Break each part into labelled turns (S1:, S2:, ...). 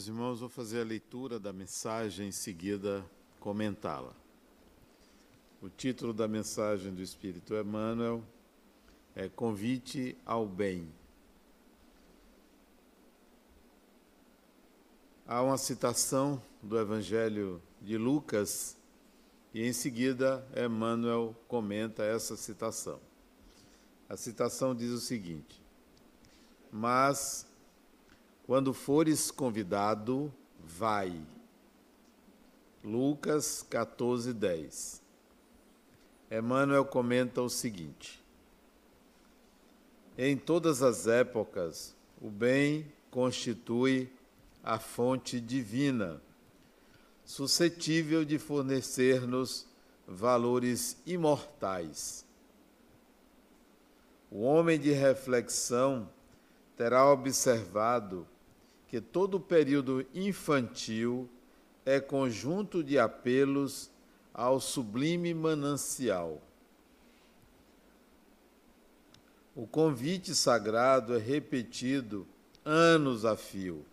S1: Meus irmãos, vou fazer a leitura da mensagem em seguida comentá-la. O título da mensagem do Espírito Emmanuel é Convite ao Bem. Há uma citação do Evangelho de Lucas e em seguida Emmanuel comenta essa citação. A citação diz o seguinte: Mas quando fores convidado, vai. Lucas 14, 10. Emmanuel comenta o seguinte: Em todas as épocas, o bem constitui a fonte divina, suscetível de fornecer-nos valores imortais. O homem de reflexão terá observado que todo o período infantil é conjunto de apelos ao sublime manancial. O convite sagrado é repetido anos a fio.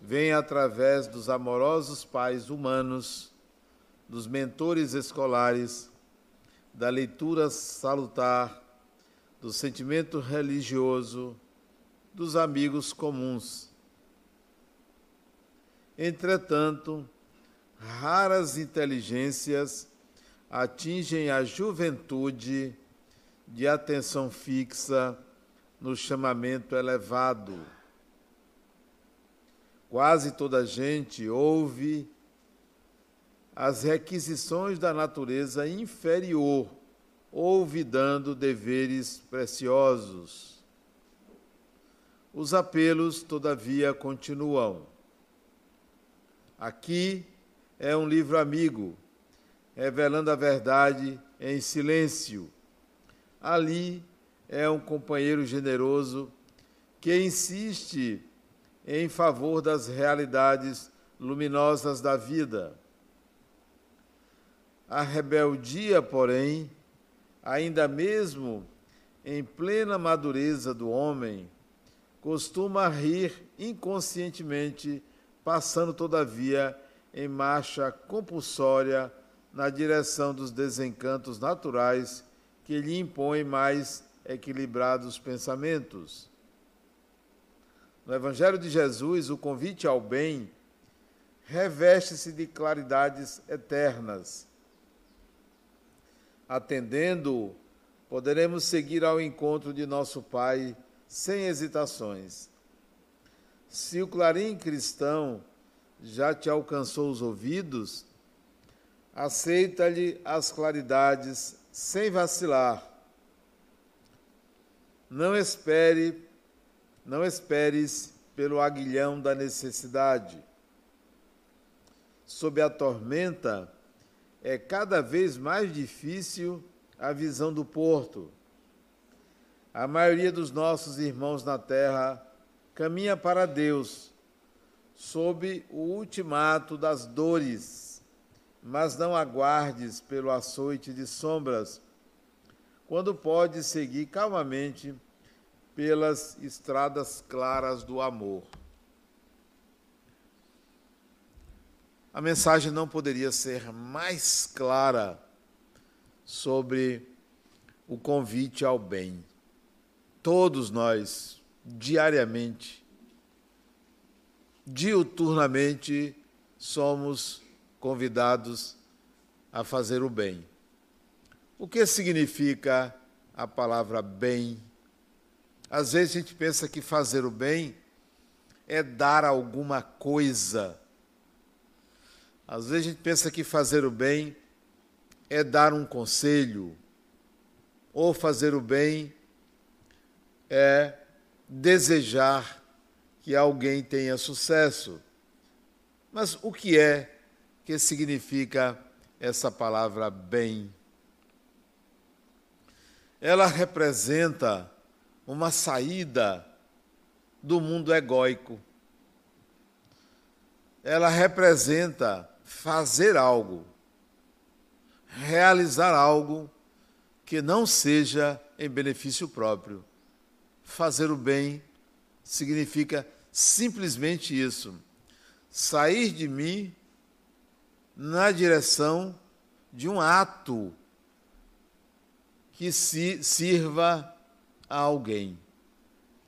S1: Vem através dos amorosos pais humanos, dos mentores escolares, da leitura salutar, do sentimento religioso, dos amigos comuns Entretanto, raras inteligências atingem a juventude de atenção fixa no chamamento elevado. Quase toda a gente ouve as requisições da natureza inferior, olvidando deveres preciosos. Os apelos, todavia, continuam. Aqui é um livro amigo, revelando a verdade em silêncio. Ali é um companheiro generoso que insiste em favor das realidades luminosas da vida. A rebeldia, porém, ainda mesmo em plena madureza do homem, costuma rir inconscientemente passando, todavia, em marcha compulsória na direção dos desencantos naturais que lhe impõem mais equilibrados pensamentos. No Evangelho de Jesus, o convite ao bem reveste-se de claridades eternas. Atendendo, poderemos seguir ao encontro de nosso Pai sem hesitações se o clarim cristão já te alcançou os ouvidos, aceita-lhe as claridades sem vacilar. Não espere, não esperes pelo aguilhão da necessidade. Sob a tormenta, é cada vez mais difícil a visão do porto. A maioria dos nossos irmãos na terra caminha para Deus sob o ultimato das dores, mas não aguardes pelo açoite de sombras, quando pode seguir calmamente pelas estradas claras do amor. A mensagem não poderia ser mais clara sobre o convite ao bem. Todos nós diariamente, diuturnamente, somos convidados a fazer o bem. O que significa a palavra bem? Às vezes a gente pensa que fazer o bem é dar alguma coisa. Às vezes a gente pensa que fazer o bem é dar um conselho, ou fazer o bem é desejar que alguém tenha sucesso. Mas o que é que significa essa palavra bem? Ela representa uma saída do mundo egóico. Ela representa fazer algo, realizar algo que não seja em benefício próprio fazer o bem significa simplesmente isso: sair de mim na direção de um ato que se sirva a alguém,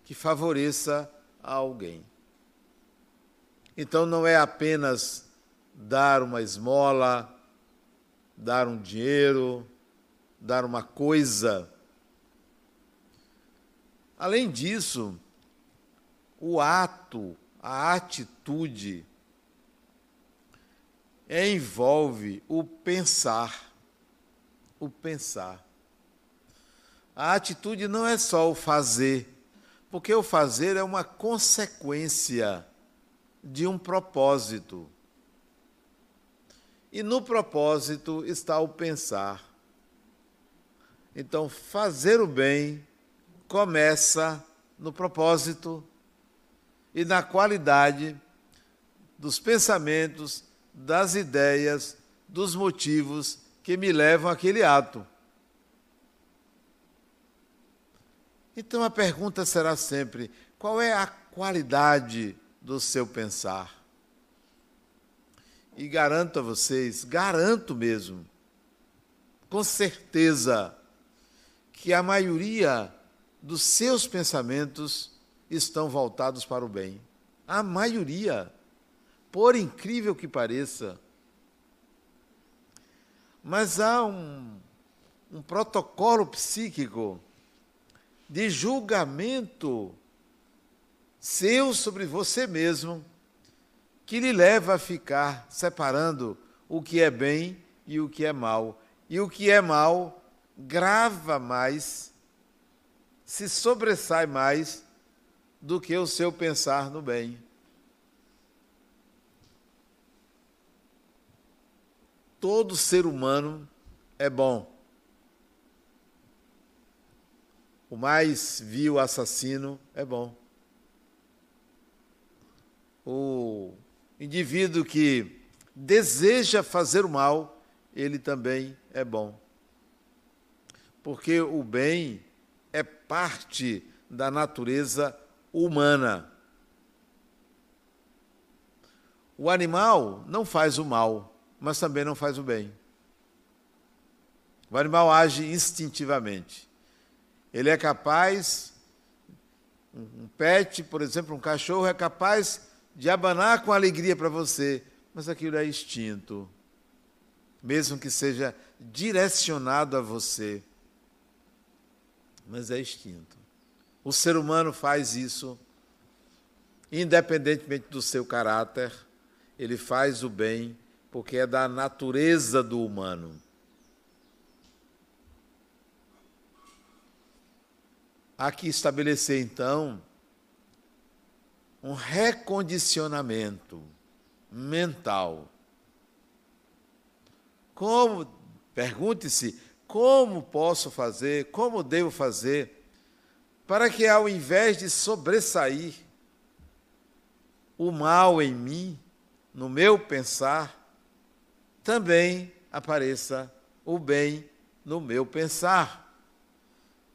S1: que favoreça a alguém. Então não é apenas dar uma esmola, dar um dinheiro, dar uma coisa. Além disso, o ato, a atitude, envolve o pensar. O pensar. A atitude não é só o fazer, porque o fazer é uma consequência de um propósito. E no propósito está o pensar. Então, fazer o bem começa no propósito e na qualidade dos pensamentos, das ideias, dos motivos que me levam àquele ato. Então a pergunta será sempre: qual é a qualidade do seu pensar? E garanto a vocês, garanto mesmo, com certeza, que a maioria dos seus pensamentos estão voltados para o bem. A maioria por incrível que pareça. Mas há um, um protocolo psíquico de julgamento seu sobre você mesmo que lhe leva a ficar separando o que é bem e o que é mal. E o que é mal grava mais, se sobressai mais do que o seu pensar no bem. todo ser humano é bom. O mais vil assassino é bom. O indivíduo que deseja fazer o mal, ele também é bom. Porque o bem é parte da natureza humana. O animal não faz o mal mas também não faz o bem. O animal age instintivamente. Ele é capaz, um pet, por exemplo, um cachorro, é capaz de abanar com alegria para você, mas aquilo é instinto, mesmo que seja direcionado a você. Mas é instinto. O ser humano faz isso, independentemente do seu caráter, ele faz o bem porque é da natureza do humano. Há que estabelecer, então, um recondicionamento mental. Como, pergunte-se, como posso fazer, como devo fazer, para que ao invés de sobressair o mal em mim, no meu pensar, também apareça o bem no meu pensar.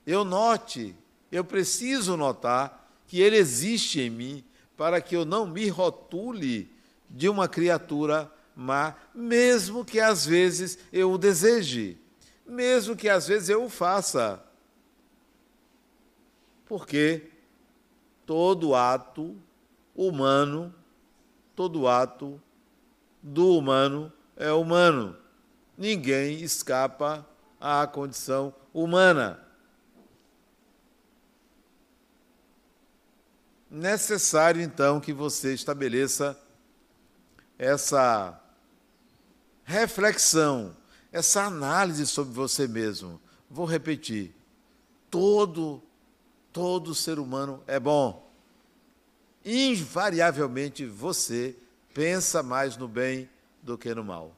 S1: Eu note, eu preciso notar que ele existe em mim para que eu não me rotule de uma criatura má, mesmo que às vezes eu o deseje, mesmo que às vezes eu o faça. Porque todo ato humano, todo ato do humano é humano. Ninguém escapa à condição humana. Necessário, então, que você estabeleça essa reflexão, essa análise sobre você mesmo. Vou repetir. Todo todo ser humano é bom. Invariavelmente você pensa mais no bem do que no mal.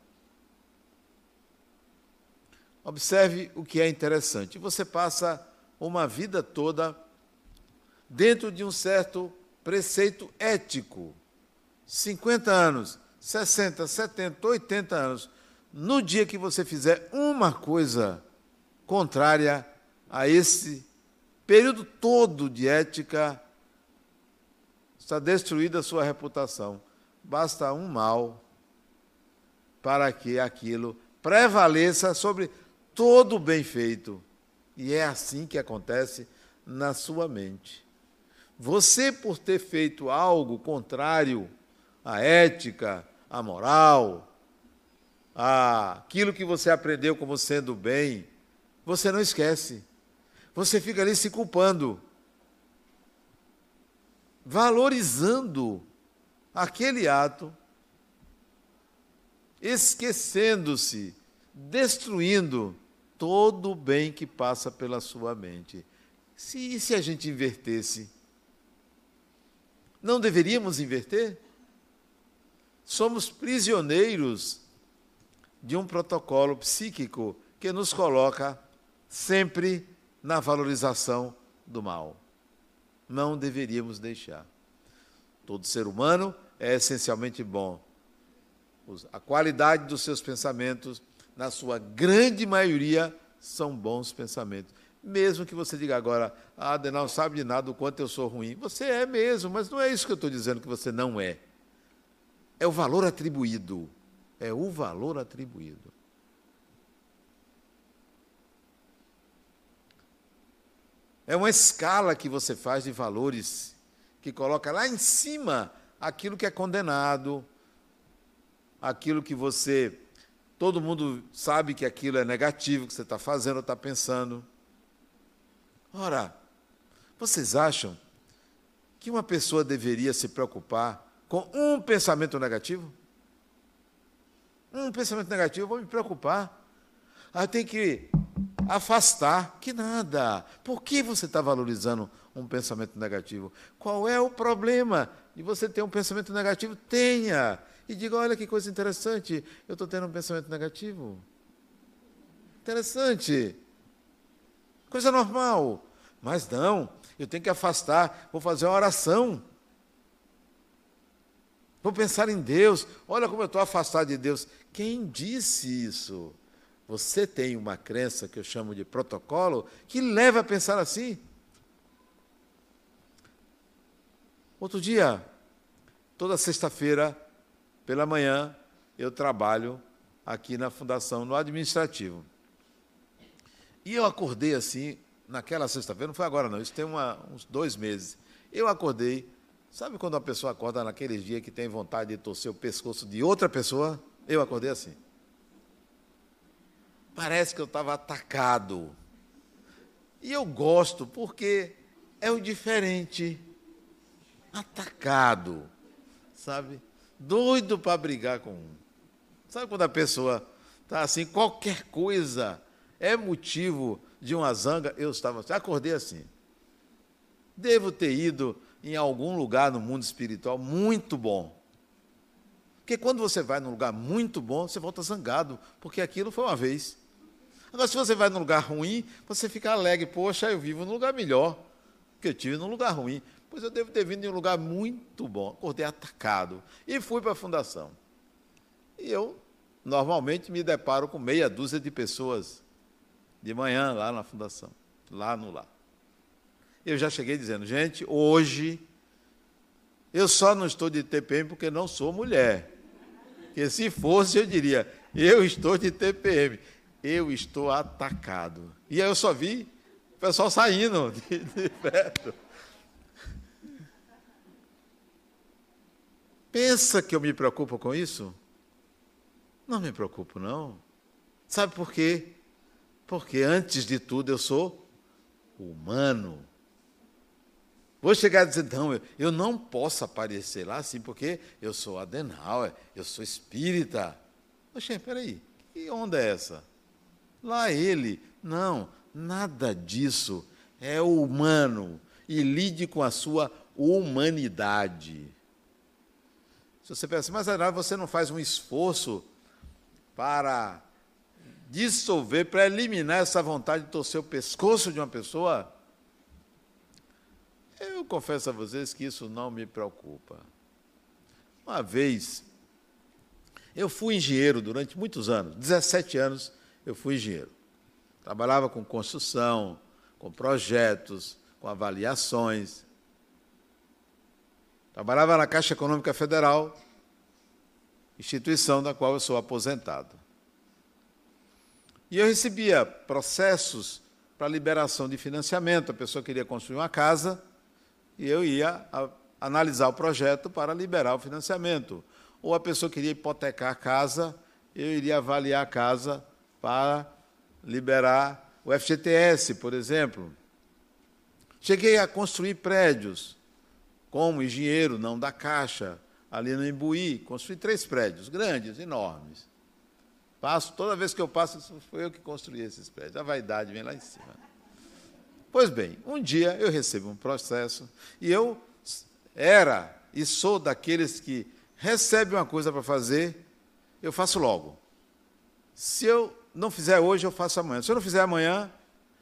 S1: Observe o que é interessante. Você passa uma vida toda dentro de um certo preceito ético. 50 anos, 60, 70, 80 anos. No dia que você fizer uma coisa contrária a esse período todo de ética, está destruída a sua reputação. basta um mal para que aquilo prevaleça sobre todo o bem feito. E é assim que acontece na sua mente. Você, por ter feito algo contrário à ética, à moral, àquilo que você aprendeu como sendo bem, você não esquece. Você fica ali se culpando, valorizando aquele ato, esquecendo-se, destruindo todo o bem que passa pela sua mente. Se, e se a gente invertesse? Não deveríamos inverter? Somos prisioneiros de um protocolo psíquico que nos coloca sempre na valorização do mal. Não deveríamos deixar. Todo ser humano é essencialmente bom. A qualidade dos seus pensamentos, na sua grande maioria, são bons pensamentos. Mesmo que você diga agora, ah, não sabe de nada o quanto eu sou ruim. Você é mesmo, mas não é isso que eu estou dizendo que você não é. É o valor atribuído. É o valor atribuído. É uma escala que você faz de valores, que coloca lá em cima aquilo que é condenado, aquilo que você. Todo mundo sabe que aquilo é negativo, que você está fazendo ou está pensando. Ora, vocês acham que uma pessoa deveria se preocupar com um pensamento negativo? Um pensamento negativo, vou me preocupar. Ah, tem que afastar. Que nada. Por que você está valorizando um pensamento negativo? Qual é o problema de você ter um pensamento negativo? Tenha. E diga: olha que coisa interessante, eu estou tendo um pensamento negativo. Interessante. Coisa normal. Mas não, eu tenho que afastar, vou fazer uma oração. Vou pensar em Deus. Olha como eu estou afastado de Deus. Quem disse isso? Você tem uma crença que eu chamo de protocolo que leva a pensar assim. Outro dia, toda sexta-feira, pela manhã, eu trabalho aqui na fundação, no administrativo. E eu acordei assim, naquela sexta-feira, não foi agora não, isso tem uma, uns dois meses. Eu acordei, sabe quando a pessoa acorda naqueles dias que tem vontade de torcer o pescoço de outra pessoa? Eu acordei assim. Parece que eu estava atacado. E eu gosto porque é o diferente. Atacado, sabe? Doido para brigar com um. Sabe quando a pessoa está assim, qualquer coisa é motivo de uma zanga? Eu estava assim, acordei assim. Devo ter ido em algum lugar no mundo espiritual muito bom. Porque quando você vai num lugar muito bom, você volta zangado, porque aquilo foi uma vez. Agora, se você vai num lugar ruim, você fica alegre. Poxa, eu vivo num lugar melhor, que eu tive num lugar ruim. Pois eu devo ter vindo em um lugar muito bom. Acordei atacado. E fui para a fundação. E eu, normalmente, me deparo com meia dúzia de pessoas de manhã lá na fundação, lá no lar. Eu já cheguei dizendo, gente, hoje eu só não estou de TPM porque não sou mulher. Porque se fosse, eu diria, eu estou de TPM eu estou atacado. E aí eu só vi o pessoal saindo de, de perto. Pensa que eu me preocupo com isso? Não me preocupo, não. Sabe por quê? Porque antes de tudo eu sou humano. Vou chegar a dizer, não, eu, eu não posso aparecer lá assim, porque eu sou adenal, eu sou espírita. Poxa, peraí, que onda é essa? Lá ele, não, nada disso. É humano e lide com a sua humanidade. Se você pensa, mas Arnaldo, você não faz um esforço para dissolver, para eliminar essa vontade de torcer o pescoço de uma pessoa? Eu confesso a vocês que isso não me preocupa. Uma vez, eu fui engenheiro durante muitos anos, 17 anos, eu fui engenheiro. Trabalhava com construção, com projetos, com avaliações. Trabalhava na Caixa Econômica Federal, instituição da qual eu sou aposentado. E eu recebia processos para liberação de financiamento. A pessoa queria construir uma casa e eu ia a, analisar o projeto para liberar o financiamento. Ou a pessoa queria hipotecar a casa, eu iria avaliar a casa para liberar o FGTS, por exemplo. Cheguei a construir prédios, como engenheiro, não da Caixa, ali no Imbuí, construí três prédios grandes, enormes. Passo, toda vez que eu passo, foi eu que construí esses prédios. A vaidade vem lá em cima. Pois bem, um dia eu recebo um processo e eu era e sou daqueles que recebe uma coisa para fazer, eu faço logo. Se eu não fizer hoje, eu faço amanhã. Se eu não fizer amanhã,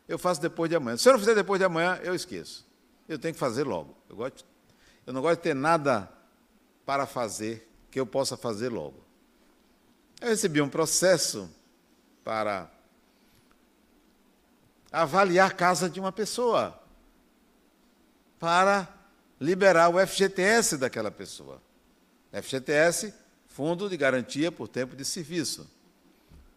S1: eu faço depois de amanhã. Se eu não fizer depois de amanhã, eu esqueço. Eu tenho que fazer logo. Eu, gosto, eu não gosto de ter nada para fazer que eu possa fazer logo. Eu recebi um processo para avaliar a casa de uma pessoa, para liberar o FGTS daquela pessoa. FGTS, Fundo de Garantia por Tempo de Serviço.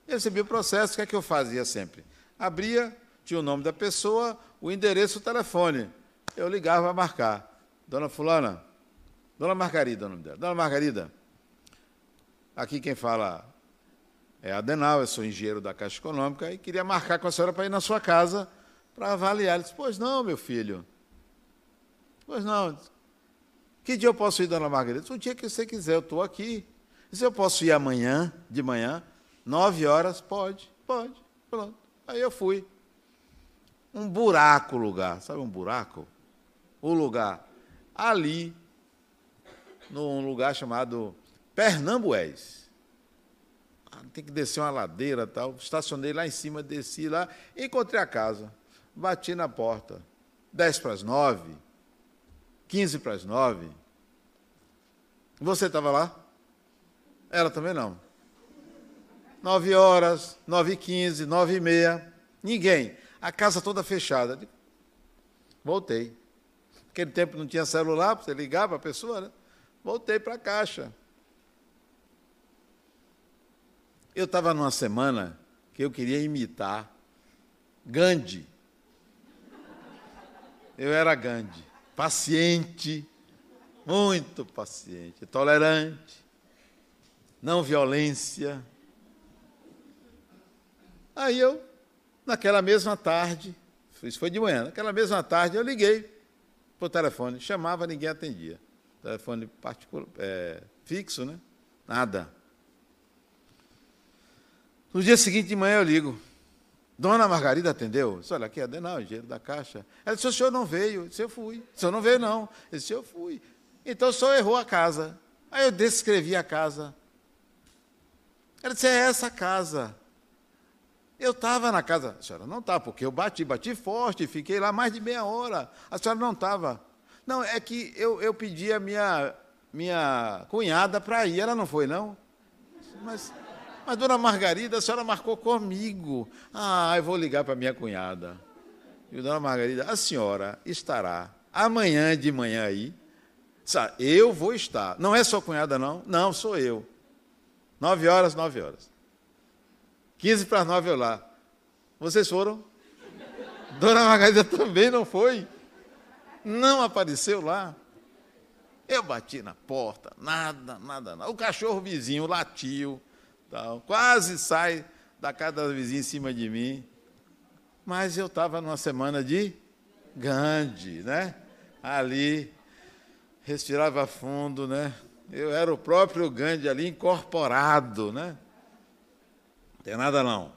S1: Eu recebi o processo, o que é que eu fazia sempre? Abria, tinha o nome da pessoa, o endereço, o telefone. Eu ligava para marcar. Dona Fulana, Dona Margarida, o nome dela. Dona Margarida, aqui quem fala é Adenal, eu sou engenheiro da Caixa Econômica e queria marcar com a senhora para ir na sua casa para avaliar. Ele disse, pois não, meu filho. Pois não. Que dia eu posso ir, dona Margarida? O dia que você quiser, eu estou aqui. Se eu posso ir amanhã, de manhã, nove horas? Pode, pode. Pronto. Aí eu fui. Um buraco o lugar. Sabe um buraco? O lugar. Ali, num lugar chamado Pernambués tem que descer uma ladeira tal. Estacionei lá em cima, desci lá, encontrei a casa. Bati na porta. Dez para as nove, quinze para as nove. Você estava lá? Ela também não. Nove horas, nove e quinze, nove e meia. Ninguém. A casa toda fechada. Voltei. Naquele tempo não tinha celular para você ligar para a pessoa, né? Voltei para a caixa. Eu estava numa semana que eu queria imitar Gandhi. Eu era Gandhi, paciente, muito paciente, tolerante, não violência. Aí eu, naquela mesma tarde, isso foi de manhã, naquela mesma tarde eu liguei para o telefone, chamava, ninguém atendia. Telefone particular, é, fixo, né? Nada. No dia seguinte de manhã eu ligo. Dona Margarida atendeu? Disse, olha, aqui é Adenal, engenheiro da Caixa. Ela disse, o senhor não veio. Eu disse, eu fui. O senhor não veio, não. Ele disse, eu fui. Então o senhor errou a casa. Aí eu descrevi a casa. Ela disse, é essa casa. Eu estava na casa. A senhora não estava, porque eu bati, bati forte, fiquei lá mais de meia hora. A senhora não estava. Não, é que eu, eu pedi a minha, minha cunhada para ir. Ela não foi, não? Mas mas, dona Margarida, a senhora marcou comigo. Ah, eu vou ligar para minha cunhada. E dona Margarida, a senhora estará amanhã de manhã aí. Eu vou estar. Não é sua cunhada, não? Não, sou eu. Nove horas, nove horas. Quinze para nove eu lá. Vocês foram? Dona Margarida também não foi? Não apareceu lá. Eu bati na porta, nada, nada, nada. O cachorro vizinho latiu. Tal. Quase sai da casa da vizinha em cima de mim. Mas eu estava numa semana de Gandhi, né? Ali, respirava fundo, né? Eu era o próprio Gandhi ali incorporado, né? Não tem nada não.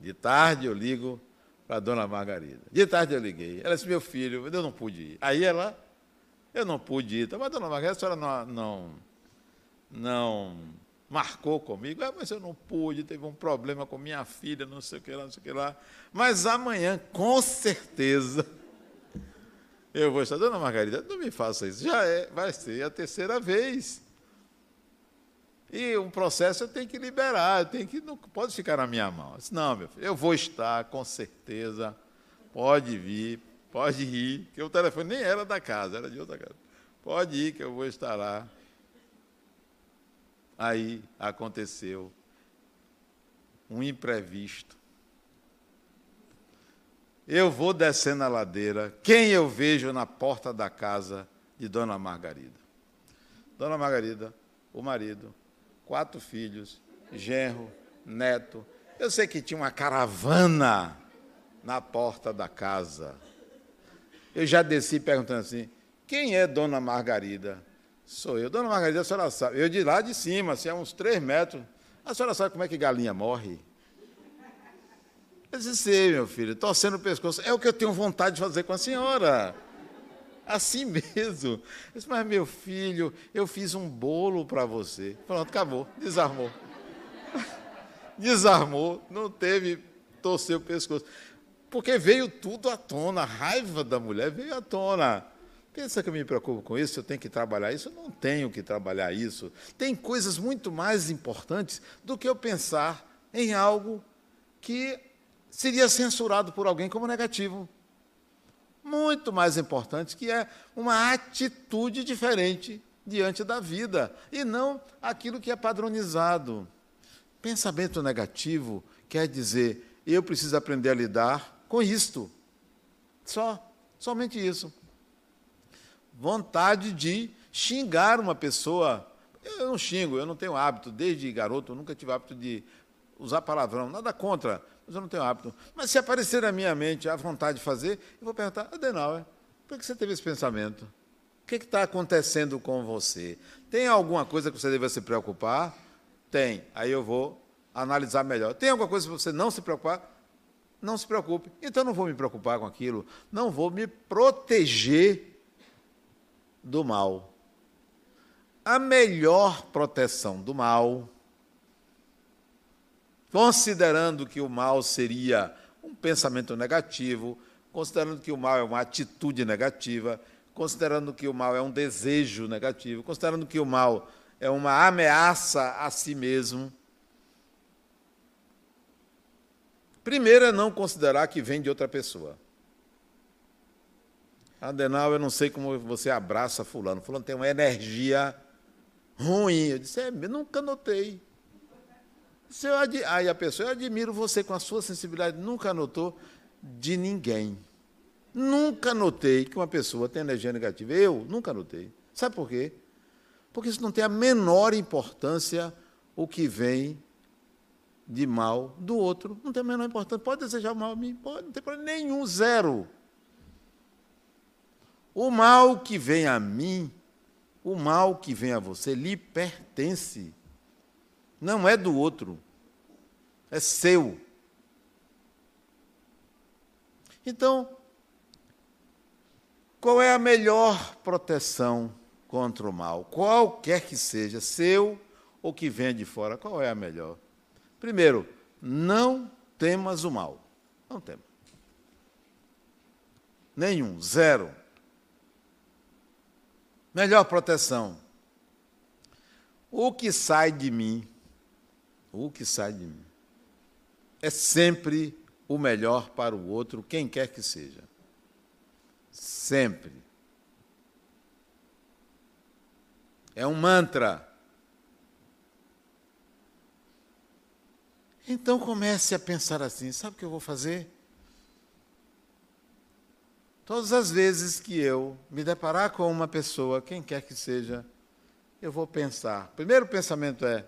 S1: De tarde eu ligo para a dona Margarida. De tarde eu liguei. Ela disse, meu filho, eu não pude ir. Aí ela, eu não pude ir. Mas, dona Margarida, a senhora não, não, não marcou comigo, ah, mas eu não pude, teve um problema com minha filha, não sei o que lá, não sei o que lá. Mas amanhã, com certeza, eu vou estar. Dona Margarida, não me faça isso. Já é, vai ser a terceira vez. E um processo eu tenho que liberar, eu tenho que, não pode ficar na minha mão. Eu disse, não, meu filho, eu vou estar, com certeza. Pode vir, pode ir, que o telefone nem era da casa, era de outra casa. Pode ir que eu vou estar lá. Aí aconteceu um imprevisto. Eu vou descendo a ladeira, quem eu vejo na porta da casa de Dona Margarida? Dona Margarida, o marido, quatro filhos, genro, neto. Eu sei que tinha uma caravana na porta da casa. Eu já desci perguntando assim: quem é Dona Margarida? Sou eu. Dona Margarida, a senhora sabe. Eu de lá de cima, assim, a uns três metros. A senhora sabe como é que galinha morre? Eu disse, sei, meu filho, torcendo o pescoço. É o que eu tenho vontade de fazer com a senhora. Assim mesmo. Eu disse, mas meu filho, eu fiz um bolo para você. Pronto, acabou. Desarmou. Desarmou, não teve, torceu o pescoço. Porque veio tudo à tona, a raiva da mulher veio à tona. Pensa que eu me preocupo com isso, eu tenho que trabalhar isso? Eu não tenho que trabalhar isso. Tem coisas muito mais importantes do que eu pensar em algo que seria censurado por alguém como negativo. Muito mais importante, que é uma atitude diferente diante da vida, e não aquilo que é padronizado. Pensamento negativo quer dizer, eu preciso aprender a lidar com isto. Só, somente isso vontade de xingar uma pessoa. Eu não xingo, eu não tenho hábito, desde garoto, eu nunca tive hábito de usar palavrão, nada contra, mas eu não tenho hábito. Mas se aparecer na minha mente a vontade de fazer, eu vou perguntar, Adenauer, por que você teve esse pensamento? O que está acontecendo com você? Tem alguma coisa que você deva se preocupar? Tem. Aí eu vou analisar melhor. Tem alguma coisa que você não se preocupar? Não se preocupe. Então não vou me preocupar com aquilo. Não vou me proteger do mal. A melhor proteção do mal, considerando que o mal seria um pensamento negativo, considerando que o mal é uma atitude negativa, considerando que o mal é um desejo negativo, considerando que o mal é uma ameaça a si mesmo. Primeiro é não considerar que vem de outra pessoa. Adenal, eu não sei como você abraça fulano. Fulano tem uma energia ruim. Eu disse, é, nunca notei. Eu. Aí a pessoa, eu admiro você com a sua sensibilidade, nunca notou de ninguém. Nunca notei que uma pessoa tem energia negativa. Eu nunca notei. Sabe por quê? Porque isso não tem a menor importância o que vem de mal do outro. Não tem a menor importância. Pode desejar mal a mim? Pode, não tem problema nenhum, zero. O mal que vem a mim, o mal que vem a você, lhe pertence. Não é do outro, é seu. Então, qual é a melhor proteção contra o mal? Qualquer que seja, seu ou que venha de fora, qual é a melhor? Primeiro, não temas o mal. Não temas. Nenhum, zero. Melhor proteção. O que sai de mim, o que sai de mim, é sempre o melhor para o outro, quem quer que seja. Sempre. É um mantra. Então comece a pensar assim: sabe o que eu vou fazer? Todas as vezes que eu me deparar com uma pessoa, quem quer que seja, eu vou pensar. O primeiro pensamento é: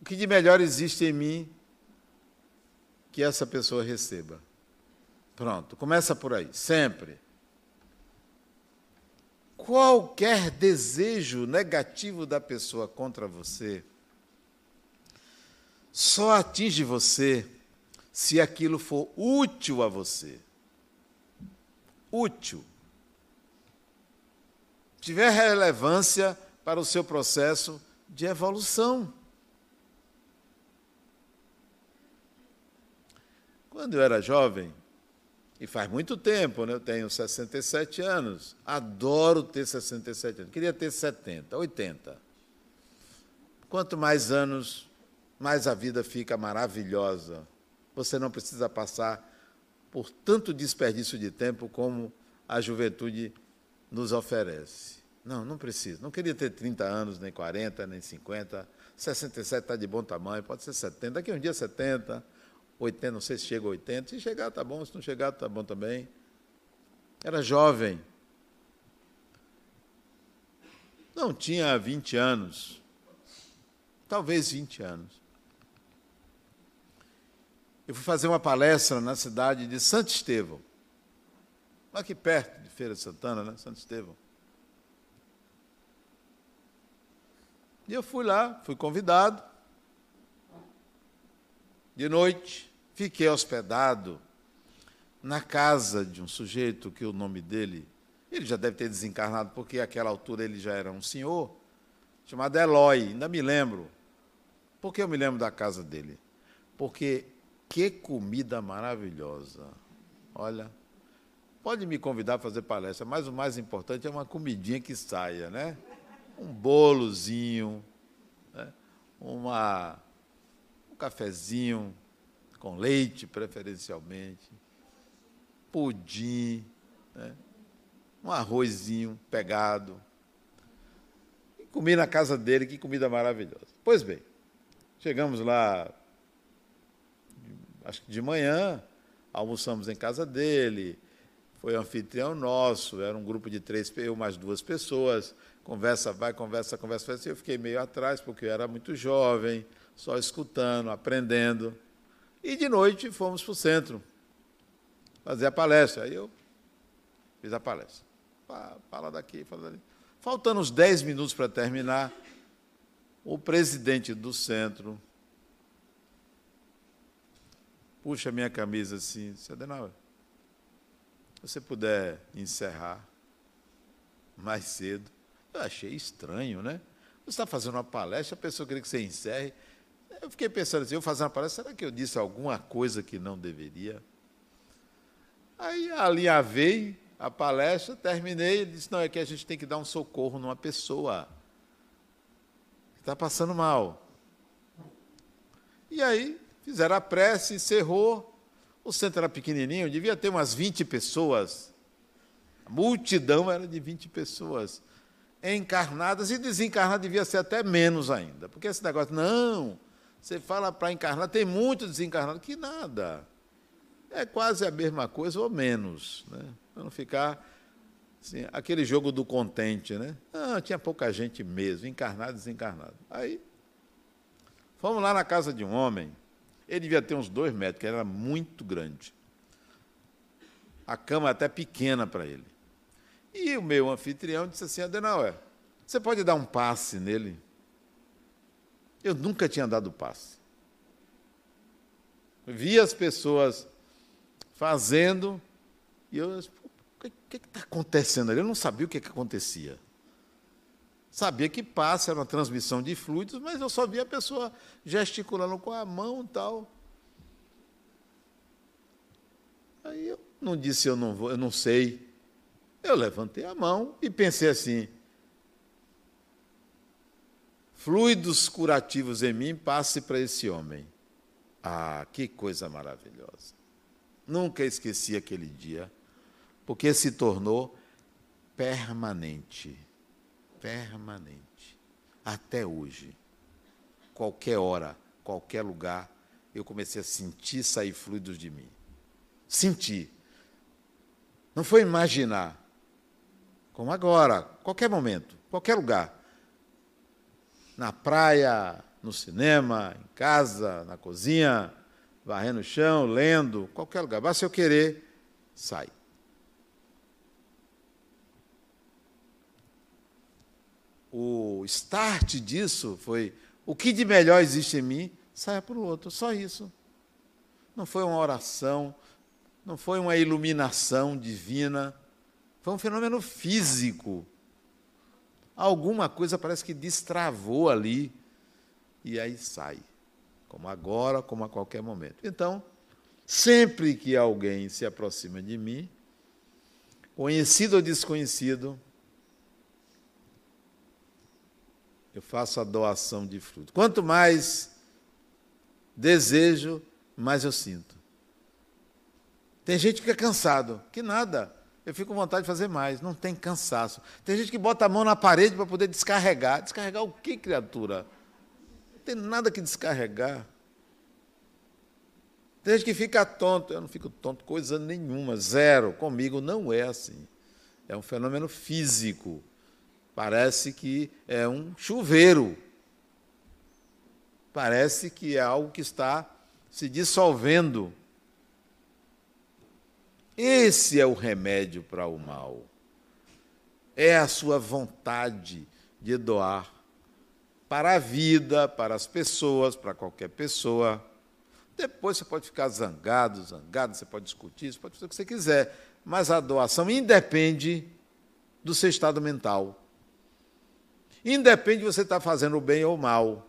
S1: o que de melhor existe em mim que essa pessoa receba? Pronto, começa por aí, sempre. Qualquer desejo negativo da pessoa contra você só atinge você se aquilo for útil a você útil, tiver relevância para o seu processo de evolução. Quando eu era jovem, e faz muito tempo, né? eu tenho 67 anos, adoro ter 67 anos, queria ter 70, 80. Quanto mais anos, mais a vida fica maravilhosa. Você não precisa passar por tanto desperdício de tempo como a juventude nos oferece. Não, não precisa. Não queria ter 30 anos, nem 40, nem 50. 67 está de bom tamanho, pode ser 70. Daqui a um dia 70, 80, não sei se chega a 80. Se chegar, está bom. Se não chegar, está bom também. Era jovem. Não tinha 20 anos. Talvez 20 anos. Eu fui fazer uma palestra na cidade de Santo Estevão. Aqui perto de Feira de Santana, né? Santo Estevão. E eu fui lá, fui convidado. De noite, fiquei hospedado na casa de um sujeito que o nome dele, ele já deve ter desencarnado, porque àquela altura ele já era um senhor, chamado Eloy, ainda me lembro. Por que eu me lembro da casa dele? Porque que comida maravilhosa. Olha, pode me convidar para fazer palestra, mas o mais importante é uma comidinha que saia, né? um bolozinho, né? uma, um cafezinho com leite, preferencialmente, pudim, né? um arrozinho pegado. E comi na casa dele, que comida maravilhosa. Pois bem, chegamos lá, acho que de manhã, almoçamos em casa dele, foi anfitrião nosso, era um grupo de três, eu mais duas pessoas, conversa vai, conversa, conversa, conversa. Eu fiquei meio atrás, porque eu era muito jovem, só escutando, aprendendo. E de noite fomos para o centro fazer a palestra. Aí eu fiz a palestra. Fala daqui, fala dali. Faltando uns 10 minutos para terminar, o presidente do centro puxa minha camisa assim, Adenauer, se você puder encerrar mais cedo, eu achei estranho, né? Você está fazendo uma palestra, a pessoa queria que você encerre. Eu fiquei pensando assim, eu fazer uma palestra, será que eu disse alguma coisa que não deveria? Aí alinhavei a palestra, terminei, ele disse, não, é que a gente tem que dar um socorro numa pessoa que está passando mal. E aí fizeram a prece, encerrou. O centro era pequenininho, devia ter umas 20 pessoas. A multidão era de 20 pessoas encarnadas e desencarnadas devia ser até menos ainda. Porque esse negócio, não, você fala para encarnar, tem muito desencarnado, que nada. É quase a mesma coisa ou menos, né? Para não ficar assim, aquele jogo do contente, né? Não, tinha pouca gente mesmo, encarnado, desencarnado. Aí, fomos lá na casa de um homem, ele devia ter uns dois metros, que era muito grande. A cama até pequena para ele. E o meu anfitrião disse assim: Adenauer, você pode dar um passe nele? Eu nunca tinha dado passe. Vi as pessoas fazendo, e eu o que está acontecendo ali? Eu não sabia o que, que acontecia. Sabia que passe era uma transmissão de fluidos, mas eu só via a pessoa gesticulando com a mão e tal. Aí eu não disse eu não vou, eu não sei. Eu levantei a mão e pensei assim: fluidos curativos em mim, passe para esse homem. Ah, que coisa maravilhosa. Nunca esqueci aquele dia, porque se tornou permanente. Permanente. Até hoje. Qualquer hora, qualquer lugar, eu comecei a sentir sair fluidos de mim. Sentir. Não foi imaginar como agora, qualquer momento, qualquer lugar. Na praia, no cinema, em casa, na cozinha, varrendo o chão, lendo, qualquer lugar. Basta eu querer, sai. O start disso foi o que de melhor existe em mim, saia para o outro, só isso. Não foi uma oração, não foi uma iluminação divina, foi um fenômeno físico. Alguma coisa parece que destravou ali e aí sai. Como agora, como a qualquer momento. Então, sempre que alguém se aproxima de mim, conhecido ou desconhecido, eu faço a doação de fruto. Quanto mais desejo, mais eu sinto. Tem gente que fica cansado, que nada. eu fico com vontade de fazer mais. Não tem cansaço. Tem gente que bota a mão na parede para poder descarregar. Descarregar o que, criatura? Não tem nada que descarregar. Tem gente que fica tonto. Eu não fico tonto coisa nenhuma, zero. Comigo não é assim. É um fenômeno físico. Parece que é um chuveiro. Parece que é algo que está se dissolvendo. Esse é o remédio para o mal. É a sua vontade de doar para a vida, para as pessoas, para qualquer pessoa. Depois você pode ficar zangado, zangado, você pode discutir, você pode fazer o que você quiser, mas a doação independe do seu estado mental. Independe de você estar fazendo o bem ou o mal.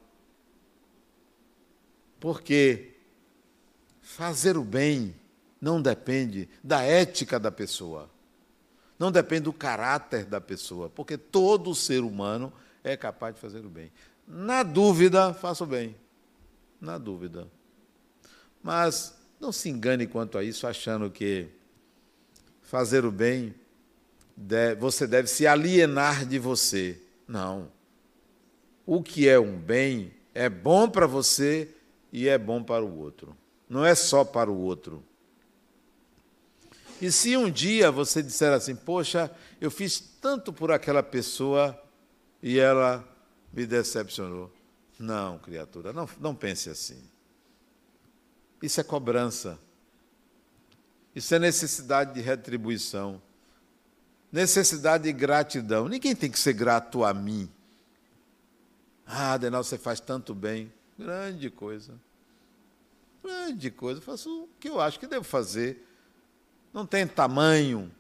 S1: Porque fazer o bem não depende da ética da pessoa. Não depende do caráter da pessoa, porque todo ser humano é capaz de fazer o bem. Na dúvida, faça o bem. Na dúvida. Mas não se engane quanto a isso, achando que fazer o bem, você deve se alienar de você. Não. O que é um bem é bom para você e é bom para o outro. Não é só para o outro. E se um dia você disser assim, poxa, eu fiz tanto por aquela pessoa e ela me decepcionou. Não, criatura, não, não pense assim. Isso é cobrança. Isso é necessidade de retribuição. Necessidade de gratidão. Ninguém tem que ser grato a mim. Ah, Adenal, você faz tanto bem. Grande coisa. Grande coisa. Eu faço o que eu acho que devo fazer. Não tem tamanho.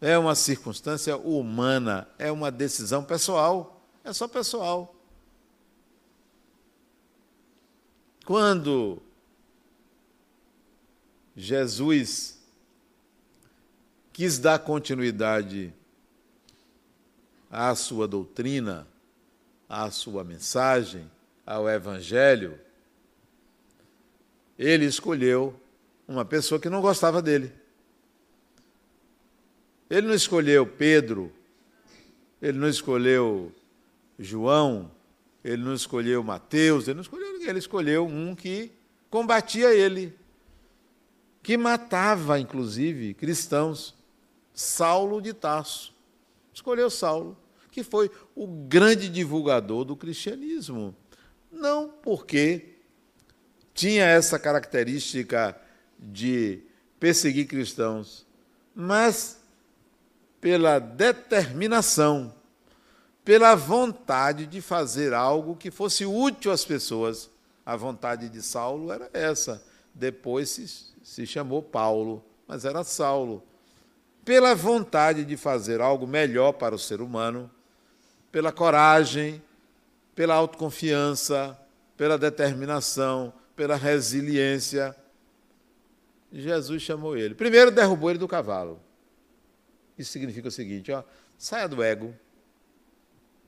S1: É uma circunstância humana. É uma decisão pessoal. É só pessoal. Quando Jesus quis dar continuidade à sua doutrina, à sua mensagem, ao Evangelho, ele escolheu uma pessoa que não gostava dele. Ele não escolheu Pedro, ele não escolheu João, ele não escolheu Mateus, ele não escolheu ninguém, ele escolheu um que combatia ele que matava, inclusive, cristãos. Saulo de Tarso. Escolheu Saulo, que foi o grande divulgador do cristianismo. Não porque tinha essa característica de perseguir cristãos, mas pela determinação, pela vontade de fazer algo que fosse útil às pessoas. A vontade de Saulo era essa. Depois se se chamou Paulo, mas era Saulo. Pela vontade de fazer algo melhor para o ser humano, pela coragem, pela autoconfiança, pela determinação, pela resiliência, Jesus chamou ele. Primeiro derrubou ele do cavalo. Isso significa o seguinte: ó, saia do ego,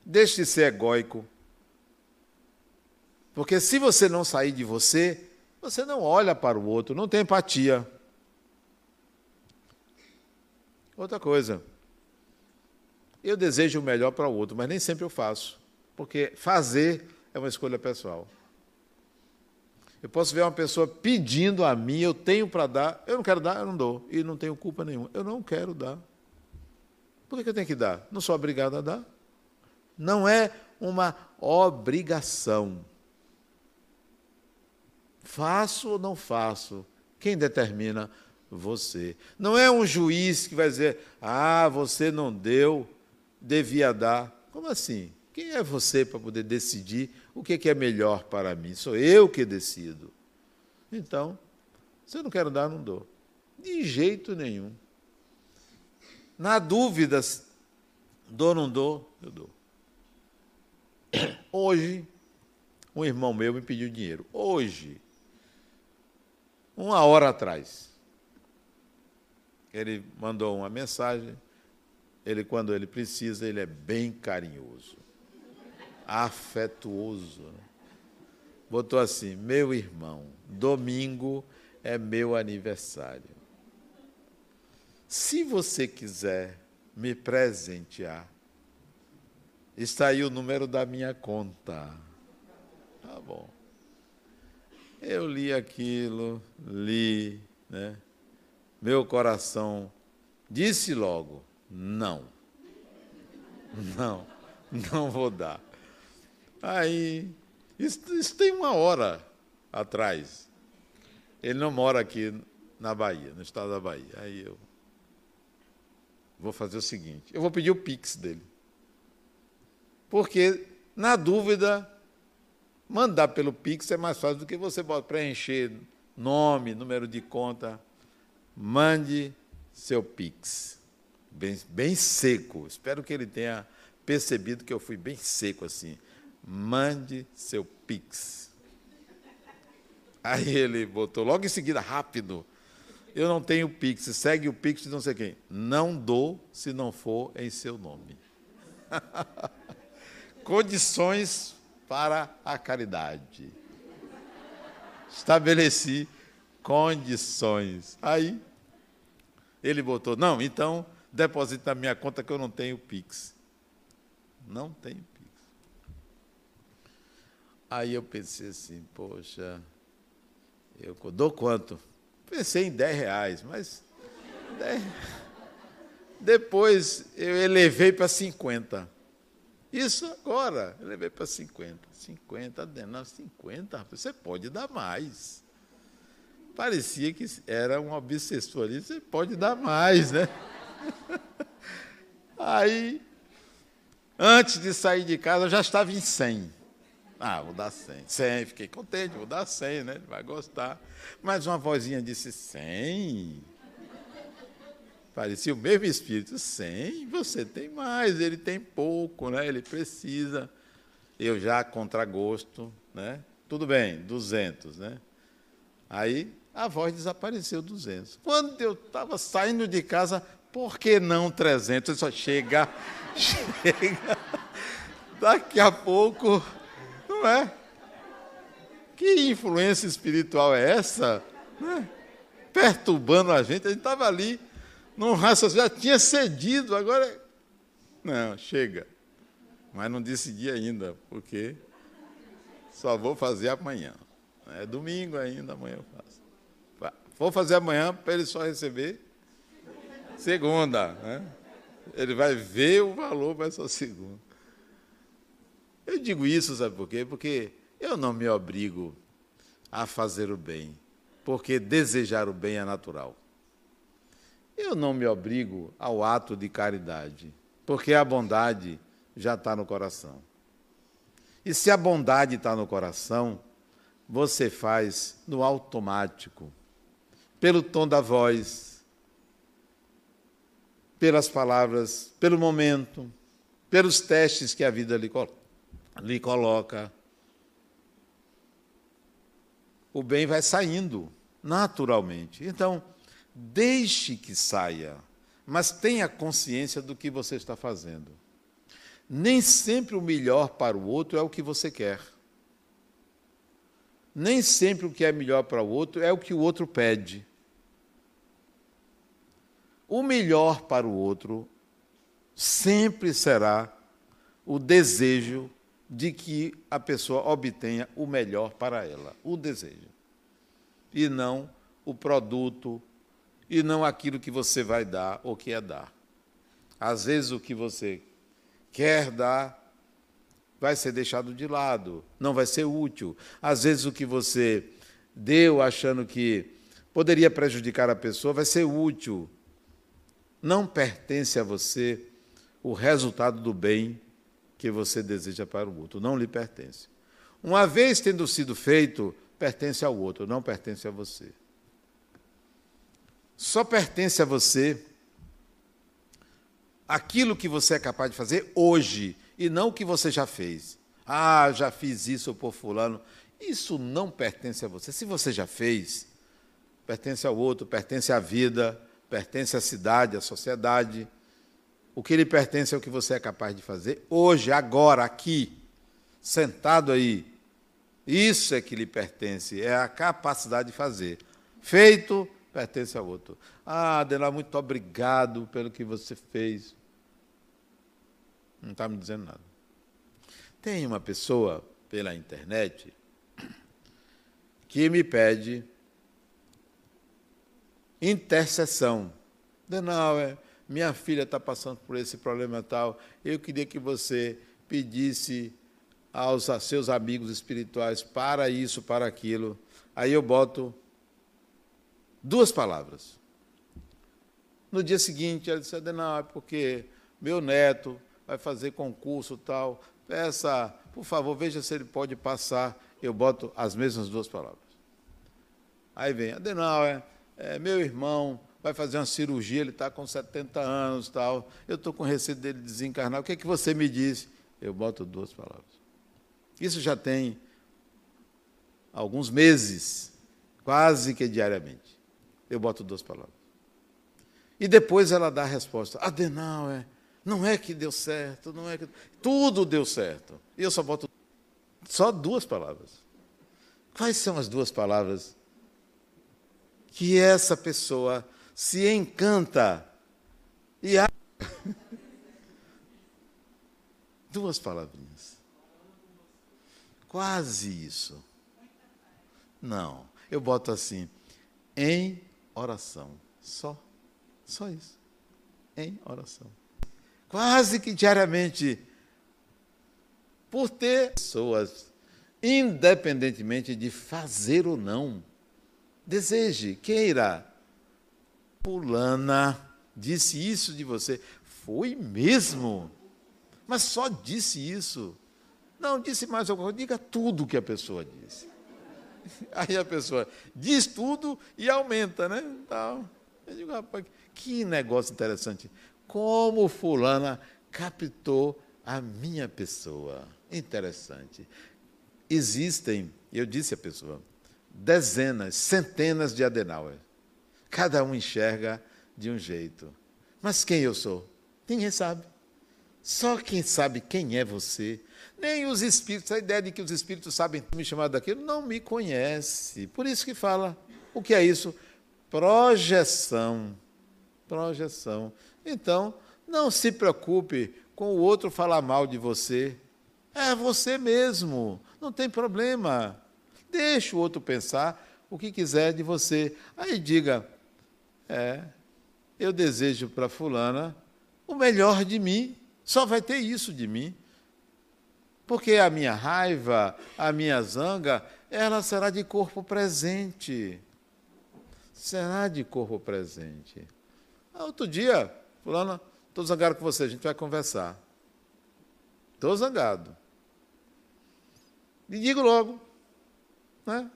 S1: deixe de ser egóico. Porque se você não sair de você, você não olha para o outro, não tem empatia. Outra coisa, eu desejo o melhor para o outro, mas nem sempre eu faço, porque fazer é uma escolha pessoal. Eu posso ver uma pessoa pedindo a mim, eu tenho para dar, eu não quero dar, eu não dou, e não tenho culpa nenhuma. Eu não quero dar. Por que eu tenho que dar? Não sou obrigado a dar. Não é uma obrigação. Faço ou não faço? Quem determina? Você. Não é um juiz que vai dizer, ah, você não deu, devia dar. Como assim? Quem é você para poder decidir o que é melhor para mim? Sou eu que decido. Então, se eu não quero dar, não dou. De jeito nenhum. Na dúvida, dou ou não dou, eu dou. Hoje, um irmão meu me pediu dinheiro. Hoje, uma hora atrás. Ele mandou uma mensagem. Ele, quando ele precisa, ele é bem carinhoso, afetuoso. Botou assim: meu irmão, domingo é meu aniversário. Se você quiser me presentear, está aí o número da minha conta. Tá bom. Eu li aquilo, li, né? Meu coração disse logo: não, não, não vou dar. Aí, isso, isso tem uma hora atrás. Ele não mora aqui na Bahia, no estado da Bahia. Aí eu vou fazer o seguinte: eu vou pedir o Pix dele. Porque, na dúvida, mandar pelo Pix é mais fácil do que você preencher nome, número de conta. Mande seu Pix. Bem, bem seco. Espero que ele tenha percebido que eu fui bem seco assim. Mande seu Pix. Aí ele botou logo em seguida, rápido. Eu não tenho Pix, segue o Pix de não sei quem. Não dou se não for em seu nome. Condições para a caridade. Estabeleci condições. Aí ele botou, não, então deposita na minha conta que eu não tenho Pix. Não tenho Pix. Aí eu pensei assim, poxa, eu dou quanto? Pensei em 10 reais, mas 10... depois eu elevei para 50. Isso agora, eu levei para 50. 50, não, 50, você pode dar mais. Parecia que era um obsessor ali, você pode dar mais, né? Aí, antes de sair de casa, eu já estava em 100. Ah, vou dar 100. 100, fiquei contente, vou dar 100, né? Vai gostar. Mas uma vozinha disse: 100? Parecia o mesmo espírito. 100, você tem mais, ele tem pouco, né? Ele precisa. Eu já, contra gosto, né? Tudo bem, 200, né? Aí a voz desapareceu 200. Quando eu estava saindo de casa, por que não 300? Eu só chega, chega. Daqui a pouco, não é? Que influência espiritual é essa? Né? Perturbando a gente. A gente estava ali, num raciocínio, já tinha cedido, agora. Não, chega. Mas não decidi ainda, porque só vou fazer amanhã. É domingo ainda, amanhã eu faço. Vou fazer amanhã para ele só receber segunda. Né? Ele vai ver o valor para essa segunda. Eu digo isso, sabe por quê? Porque eu não me obrigo a fazer o bem, porque desejar o bem é natural. Eu não me obrigo ao ato de caridade, porque a bondade já está no coração. E se a bondade está no coração, você faz no automático pelo tom da voz, pelas palavras, pelo momento, pelos testes que a vida lhe, lhe coloca. O bem vai saindo naturalmente. Então, deixe que saia, mas tenha consciência do que você está fazendo. Nem sempre o melhor para o outro é o que você quer. Nem sempre o que é melhor para o outro é o que o outro pede. O melhor para o outro sempre será o desejo de que a pessoa obtenha o melhor para ela, o desejo. E não o produto, e não aquilo que você vai dar ou quer dar. Às vezes o que você quer dar vai ser deixado de lado, não vai ser útil. Às vezes o que você deu achando que poderia prejudicar a pessoa vai ser útil. Não pertence a você o resultado do bem que você deseja para o outro, não lhe pertence. Uma vez tendo sido feito, pertence ao outro, não pertence a você. Só pertence a você aquilo que você é capaz de fazer hoje e não o que você já fez. Ah, já fiz isso por fulano. Isso não pertence a você. Se você já fez, pertence ao outro, pertence à vida, pertence à cidade, à sociedade. O que lhe pertence é o que você é capaz de fazer hoje, agora, aqui, sentado aí. Isso é que lhe pertence, é a capacidade de fazer. Feito, pertence ao outro. Ah, Adenal, muito obrigado pelo que você fez. Não está me dizendo nada. Tem uma pessoa pela internet que me pede intercessão. Denauer, minha filha está passando por esse problema tal. Eu queria que você pedisse aos seus amigos espirituais para isso, para aquilo. Aí eu boto duas palavras. No dia seguinte, ela disse, não, é porque meu neto vai fazer concurso tal. Peça, por favor, veja se ele pode passar. Eu boto as mesmas duas palavras. Aí vem, Adenauer, é, meu irmão vai fazer uma cirurgia, ele está com 70 anos tal. Eu estou com receio dele desencarnar. O que é que você me diz? Eu boto duas palavras. Isso já tem alguns meses, quase que diariamente. Eu boto duas palavras. E depois ela dá a resposta. Adenauer, não é que deu certo, não é que. Tudo deu certo. E eu só boto só duas palavras. Quais são as duas palavras que essa pessoa se encanta e há duas palavrinhas. Quase isso. Não, eu boto assim, em oração. Só. Só isso. Em oração. Quase que diariamente. Por ter pessoas, independentemente de fazer ou não, Deseje, queira. Fulana disse isso de você. Foi mesmo? Mas só disse isso. Não, disse mais alguma coisa. Diga tudo que a pessoa disse. Aí a pessoa diz tudo e aumenta, né? Então, eu digo, rapaz, que negócio interessante. Como fulana captou a minha pessoa. Interessante. Existem, eu disse à pessoa, dezenas, centenas de Adenauer. Cada um enxerga de um jeito. Mas quem eu sou? Ninguém sabe. Só quem sabe quem é você. Nem os espíritos, a ideia de que os espíritos sabem me chamar daquilo, não me conhece. Por isso que fala. O que é isso? Projeção. Projeção. Então, não se preocupe com o outro falar mal de você. É você mesmo. Não tem problema. Deixa o outro pensar o que quiser de você. Aí diga: é, eu desejo para Fulana o melhor de mim, só vai ter isso de mim. Porque a minha raiva, a minha zanga, ela será de corpo presente. Será de corpo presente. Outro dia, Fulana, estou zangado com você, a gente vai conversar. Estou zangado. E digo logo, né?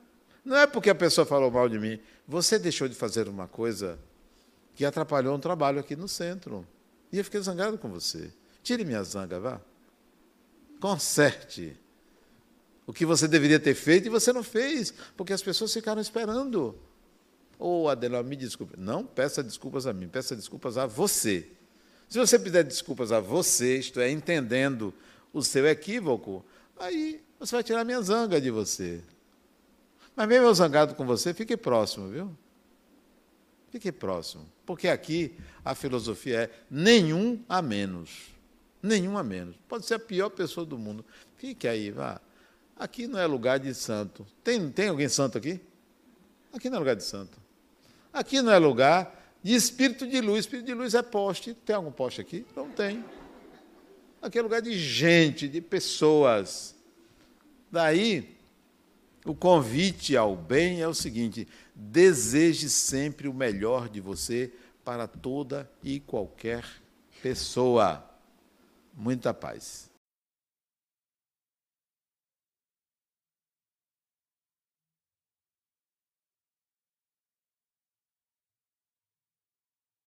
S1: Não é porque a pessoa falou mal de mim. Você deixou de fazer uma coisa que atrapalhou um trabalho aqui no centro. E eu fiquei zangado com você. Tire minha zanga, vá. Conserte. O que você deveria ter feito e você não fez, porque as pessoas ficaram esperando. Ô, oh, Adenal, me desculpe. Não peça desculpas a mim, peça desculpas a você. Se você pedir desculpas a você, isto é, entendendo o seu equívoco, aí você vai tirar minha zanga de você. Mas mesmo eu zangado com você, fique próximo, viu? Fique próximo. Porque aqui a filosofia é nenhum a menos. Nenhum a menos. Pode ser a pior pessoa do mundo. Fique aí, vá. Aqui não é lugar de santo. Tem, tem alguém santo aqui? Aqui não é lugar de santo. Aqui não é lugar de espírito de luz. Espírito de luz é poste. Tem algum poste aqui? Não tem. Aqui é lugar de gente, de pessoas. Daí, o convite ao bem é o seguinte: deseje sempre o melhor de você para toda e qualquer pessoa. Muita paz.